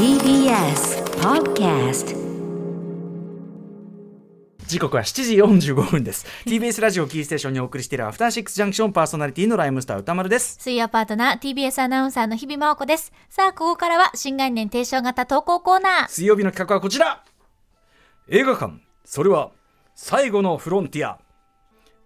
TBS Podcast 時刻は7時45分です。TBS ラジオキーステーションにお送りしているアフターシックスジャンクションパーソナリティのライムスター歌丸です。水曜パートナー TBS アナウンサーの日々真央子です。さあここからは新概念提唱型投稿コーナー。水曜日の企画はこちら。映画館。それは最後のフロンティア。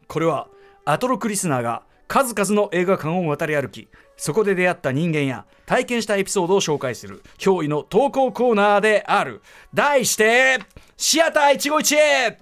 これはアトロクリスナーが数々の映画館を渡り歩きそこで出会った人間や体験したエピソードを紹介する驚異の投稿コーナーである。題してシアター一期一会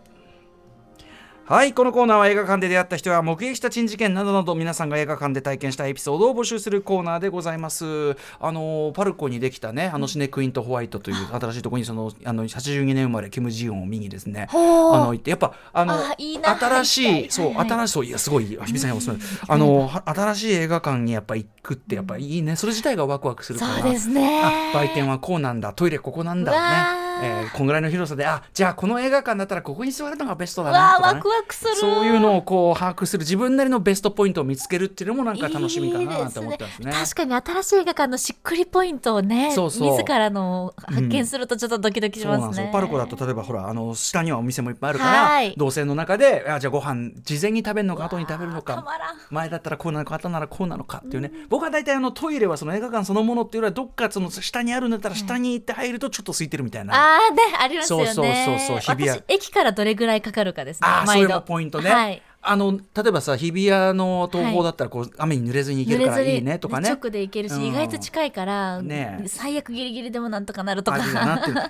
はいこのコーナーは映画館で出会った人や目撃した珍事件などなど皆さんが映画館で体験したエピソードを募集するコーナーでございます。あのパルコにできたねあのシネクイントホワイトという新しいところにそのあの82年生まれキム・ジヨンを見にですねあの行ってやっぱあの新しいそう新しいそういやすごい日比さんやおすすめあのは新しい映画館にやっぱ行くってやっぱいいねそれ自体がワクワクするからそうですね。あ売店はこうなんだトイレここなんだね、ー。えーこんぐらいの広さであじゃあこの映画館だったらここに座るのがベストだうなとか、ねする。そういうのをこう把握する自分なりのベストポイントを見つけるっていうのもなんか楽しみかなと思ってますね。確かに新しい映画館のしっくりポイントをねそうそう。自らの発見するとちょっとドキドキしますね、ですよ。パルコだと例えばほらあの下にはお店もいっぱいあるから、はい。動線の中であじゃあご飯事前に食べるのか後に食べるのか前だったらこうなのか後ならこうなのかっていうね、僕は大体あのトイレはその映画館そのものっていうよりはどっかその下にあるんだったら下に行って入るとちょっと空いてるみたいな。あーねありますよね。そうそうそうそう。日比谷。私駅からどれぐらいかかるかですね。あ度のポイントね、はい。あの例えばさ日比谷の東宝だったらこう、雨に濡れずに行けるからいいねとかね。直で行けるし、うん。意外と近いから、ね。最悪ギリギリでもなんとかなるとか。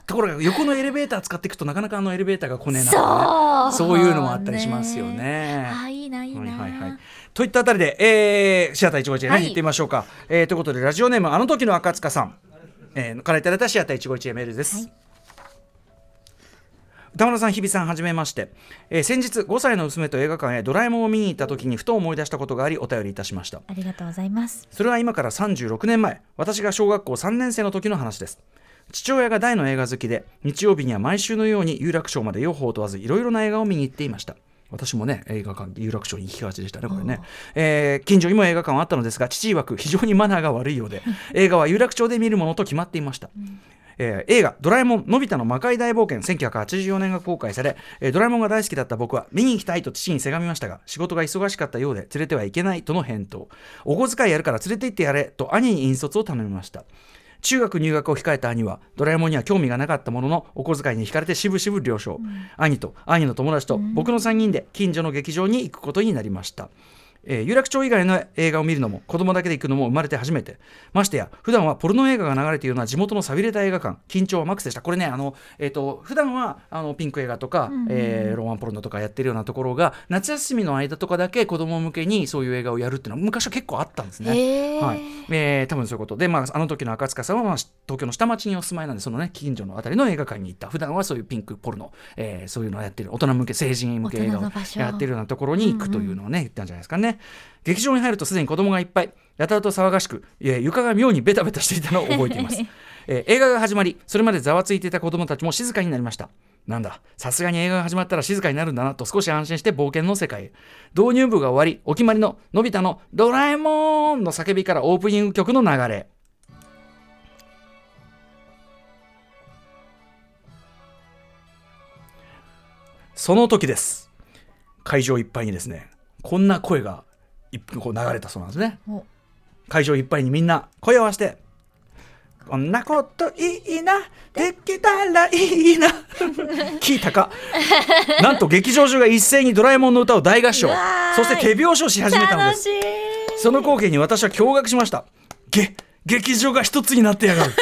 ところが横のエレベーター使っていくとなかなかあのエレベーターが来ねえなとそうかね。そう。いうのもあったりしますよね。あーいいないいな、はいはいはい、といったあたりで、えー、シアター一期一会ね、はい。行ってみましょうか、えー。ということでラジオネームあの時の赤塚さん、えー、からいただいたシアター一期一会メールです。はい歌村さん、日比さん、はじめまして、えー先日5歳の娘と映画館へドラえもんを見に行った時にふと思い出したことがありお便りいたしました。ありがとうございます。それは今から36年前。私が小学校3年生の時の話です。父親が大の映画好きで日曜日には毎週のように有楽町まで用法を問わずいろいろな映画を見に行っていました。私もね映画館有楽町に行きがちでしたねこれね、えー近所にも映画館はあったのですが父曰く非常にマナーが悪いようで 映画は有楽町で見るものと決まっていました、えー映画「ドラえもんのび太の魔界大冒険」1984年が公開され、えードラえもんが大好きだった僕は見に行きたいと父にせがみましたが仕事が忙しかったようで連れてはいけないとの返答。お小遣いやるから連れて行ってやれと兄に引率を頼みました。中学入学を控えた兄はドラえもんには興味がなかったもののお小遣いに惹かれてしぶしぶ了承、兄と兄の友達と僕の3人で近所の劇場に行くことになりました、えー有楽町以外の映画を見るのも子供だけで行くのも生まれて初めて。ましてや普段はポルノ映画が流れているような地元の寂れた映画館。緊張はマックスでした。これねあの、えー、と普段はあのピンク映画とか、えーロマンポルノとかやってるようなところが夏休みの間とかだけ子供向けにそういう映画をやるっていうのは昔は結構あったんですね。はい。えー多分そういうこと。で、まあ、あの時の赤塚さんは、まあ、東京の下町にお住まいなんでそのね近所のあたりの映画館に行った。普段はそういうピンクポルノ、えーそういうのをやってる大人向け成人向け映画をやってるようなところに行くというのをね、言ったんじゃないですかね劇場に入るとすでに子供がいっぱい。やたらと騒がしく、えー床が妙にベタベタしていたのを覚えています、えー映画が始まりそれまでざわついていた子供たちも静かになりました。なんださすがに映画が始まったら静かになるんだなと少し安心して冒険の世界へ。導入部が終わりお決まりののび太の「ドラえもん!」の叫びからオープニング曲の流れ。その時です。会場いっぱいにですねこんな声がいこう流れたそうなんですね。お。会場いっぱいにみんな声を合わせてこんなこといいなできたらいいな 聞いたか？なんと劇場中が一斉にドラえもんの歌を大合唱。そして手拍子をし始めたのです。その光景に私は驚愕しました。げ劇場が一つになってやがる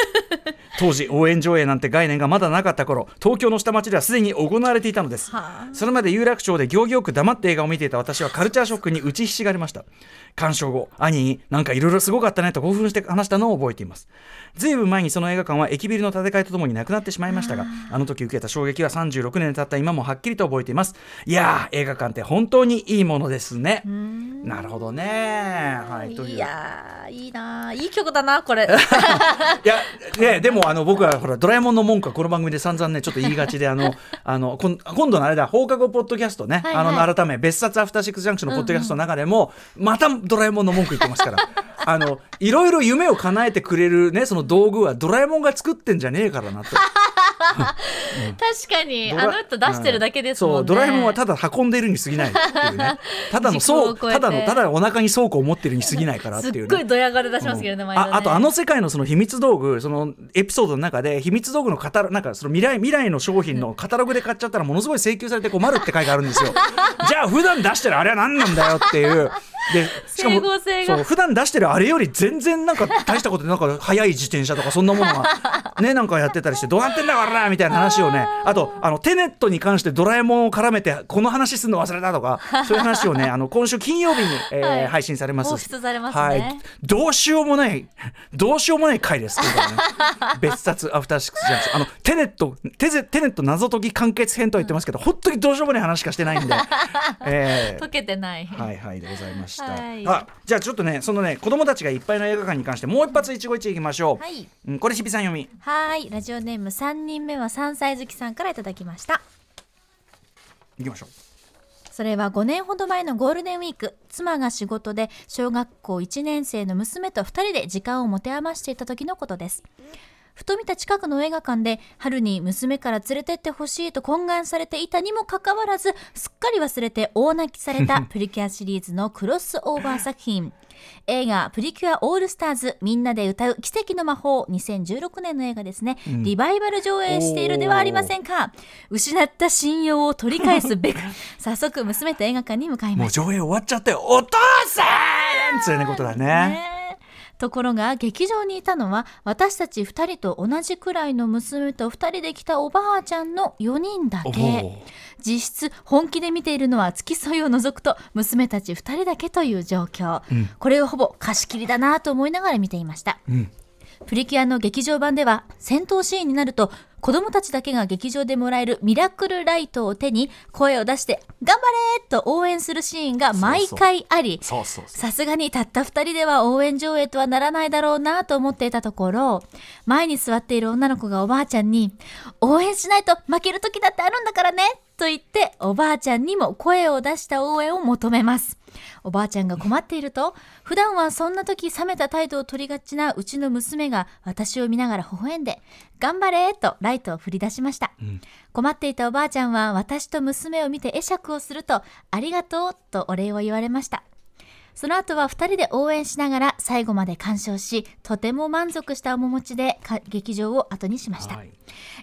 当時応援上映なんて概念がまだなかった頃東京の下町ではすでに行われていたのです。はあ。それまで有楽町で行儀よく黙って映画を見ていた私はカルチャーショックに打ちひしがれました。鑑賞後兄になんかいろいろすごかったねと興奮して話したのを覚えています。ずいぶん前にその映画館は駅ビルの建て替えとともになくなってしまいましたがあの時受けた衝撃は36年経った今もはっきりと覚えています。いやー映画館って本当にいいものですねなるほどね。はいという。いやーいいなーいい曲だなこれ。いや、ね、でもあの僕はほらドラえもんの文句はこの番組で散々ねちょっと言いがちであの あの今度のあれだ放課後ポッドキャストね、はいはい。あの改め別冊アフターシックスジャンクションのポッドキャストの中でも、またドラえもんの文句言ってますから。あのいろいろ夢を叶えてくれるねその道具はドラえもんが作ってんじゃねえからなと。確かにあの人出してるだけですもんね、そうドラえもんはただ運んでいるに過ぎないっていうね。ただのただのただお腹に倉庫を持ってるに過ぎないからっていうね。すっごいドヤ顔で出しますけどね、毎度ね。ああとあの世界のその秘密道具そのエピソードの中で秘密道具のカタロなんかその未来未来の商品のカタログで買っちゃったらものすごい請求されて困るって書いてあるんですよ。じゃあ普段出してるあれは何なんだよっていうで しかもそう普段出してるあれより全然なんか大したことでなんか速い自転車とかそんなものが ねなんかやってたりしてどうなってんだからみたいな話をねあとあのテネットに関してドラえもんを絡めてこの話するの忘れたとか そういう話をねあの今週金曜日に、えーはい。配信されます。放出されますね。はい、どうしようもないどうしようもない回です今回はね。別冊アフターシックスジャンクション。あのテネットテゼテネット謎解き完結編とは言ってますけど、本当にどうしようもない話しかしてないんで、えー。解けてない、はいはいでございました、はい。あじゃあちょっとねそのね子供たちがいっぱいの映画館に関してもう一発一期一会いきましょう、はい。うん、これ日比さん読み。はい。ラジオネーム3人目は3歳好きさんからいただきました。いきましょう。それは5年ほど前のゴールデンウィーク。妻が仕事で小学校1年生の娘と2人で時間を持て余していた時のことですふと見た近くの映画館で春に娘から連れてってほしいと懇願されていたにもかかわらずすっかり忘れて大泣きされた プリキュアシリーズのクロスオーバー作品。映画「プリキュアオールスターズみんなで歌う奇跡の魔法」2016年の映画ですね、リバイバル上映しているではありませんか？失った信用を取り返すべく 早速娘と映画館に向かいもうました上映終わっちゃったよお父さん！つうねことだね。ねところが劇場にいたのは私たち2人と同じくらいの娘と2人で来たおばあちゃんの4人だおけお実質本気で見ているのは付き添いを除くと娘たち2人だけという状況、これをほぼ貸し切りだなと思いながら見ていました、んプリキュアの劇場版では戦闘シーンになると子供たちだけが劇場でもらえるミラクルライトを手に声を出して「頑張れ!」と応援するシーンが毎回ありさすがにたった2人では応援上映とはならないだろうなと思っていたところ前に座っている女の子がおばあちゃんに「応援しないと負ける時だってあるんだからね」と言っておばあちゃんにも声を出した応援を求めますおばあちゃんが困っていると普段はそんな時冷めた態度を取りがちなうちの娘が私を見ながら微笑んで「頑張れ!」とライトを振り出しました、困っていたおばあちゃんは私と娘を見て会釈をすると「ありがとう」とお礼を言われましたその後は2人で応援しながら最後まで鑑賞しとても満足した面持ちでか劇場を後にしました、はい。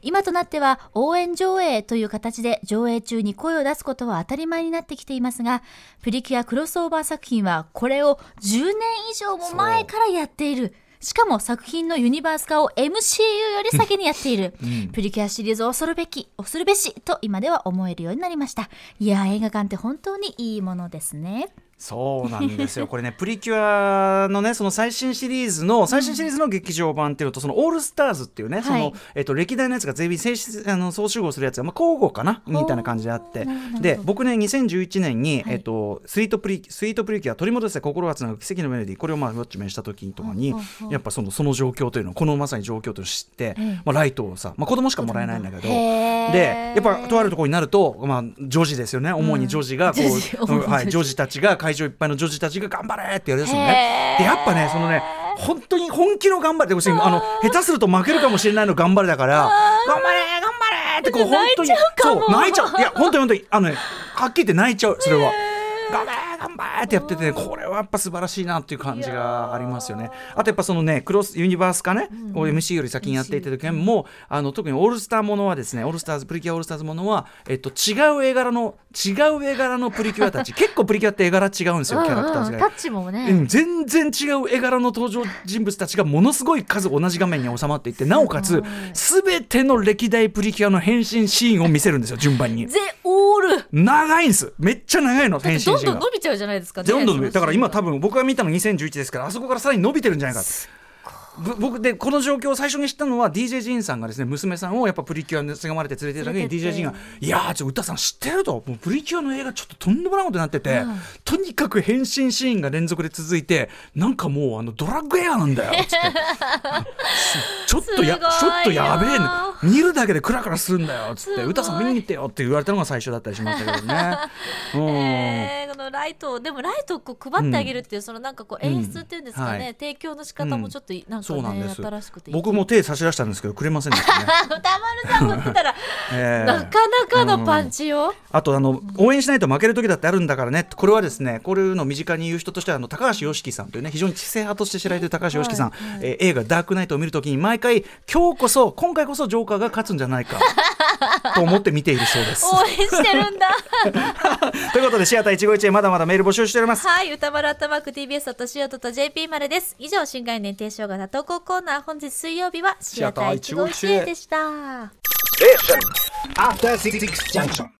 今となっては応援上映という形で上映中に声を出すことは当たり前になってきていますがプリキュアクロスオーバー作品はこれを10年以上も前からやっている。しかも作品のユニバース化を MCU より先にやっている、プリキュアシリーズを恐るべき恐るべしと今では思えるようになりました。いや映画館って本当にいいものですねそうなんですよ。これねプリキュアのねその最新シリーズの最新シリーズの劇場版っていうのとそのオールスターズっていうね、そのえっと歴代のやつが全員正式あの総集合するやつがまあ交互かなみたいな感じであって。で僕ね2011年に、はい。えっとスイートプリスイートプリキュア取り戻せ心がつなぐ奇跡のメロディーこれをまあウォッチメンした時とかにやっぱそのその状況というのをこのまさに状況と知って、ええ。まあライトをさまあ子供しかもらえないんだけど。でやっぱとあるところになると、まあ、女児ですよね。主に女児がこう、はい、主に女児。たちが会場いっぱいの女児たちが頑張れってやるんですよへー。ね。でやっぱねそのね本当に本気の頑張れ要するにあの下手すると負けるかもしれないの頑張れだから頑張れ頑張れってこう本当にそう泣いちゃう。いや本当に本当にあのね はっきり言って泣いちゃうそれは。頑張れ頑張れってやってて、ね、これはやっぱ素晴らしいなっていう感じがありますよね。あとやっぱそのね cross universe 化ね、こう MC より先にやっていた時もあの特にオールスターものはですねオールスターズプリキュアオールスターズものは、えっと、違う絵柄の違う絵柄のプリキュアたち 結構プリキュアって絵柄違うんですよキャラクターズが。タッチもね、うん、全然違う絵柄の登場人物たちがものすごい数同じ画面に収まっていってなおかつ全ての歴代プリキュアの変身シーンを見せるんですよ順番にゼオールだ長いんです。めっちゃ長いのって変身どんどん伸びちゃうじゃないですかねどんどん伸びる。だから今多分僕が見たの2011ですからあそこからさらに伸びてるんじゃないかぶ僕でこの状況を最初に知ったのは DJ ジンさんがですね娘さんをやっぱプリキュアにせがまれて連れてる時に DJ ジンが「いやーちょ歌さん知ってる?」と。もうプリキュアの映画ちょっととんでもないことになってて、うんとにかく変身シーンが連続で続いてなんかもうあのドラッグ映画なんだよっ つって。ちょっとやちょっとやべえね見るだけでクラクラするんだよっつって。歌さん見に行ってよって言われたのが最初だったりしましたけどね。うん。えーこのライトをでもライトをこう配ってあげるっていう、そのなんかこう演出っていうんですかね、うん。はい。提供の仕方もちょっといなんかね、そうなんです。僕も手差し出したんですけどくれませんでしたね。歌丸さんも言ってたら、えーなかなかのパンチよ、あとあの応援しないと負ける時だってあるんだからね。これはですねこれの身近に言う人としてはあの高橋良樹さんというね非常に知性派として知られている高橋良樹さん、えー映画「ダークナイト」を見るときに毎回今日こそ今回こそジョーカーが勝つんじゃないかと思って見ているそうです。応援してるんだ ということでシアター151へまだまだメール募集しております。はい歌丸アットマーク TBS としおとと JP までです以上新概念提唱型投稿コーナー本日水曜日はシアター151へでした After Six Junction.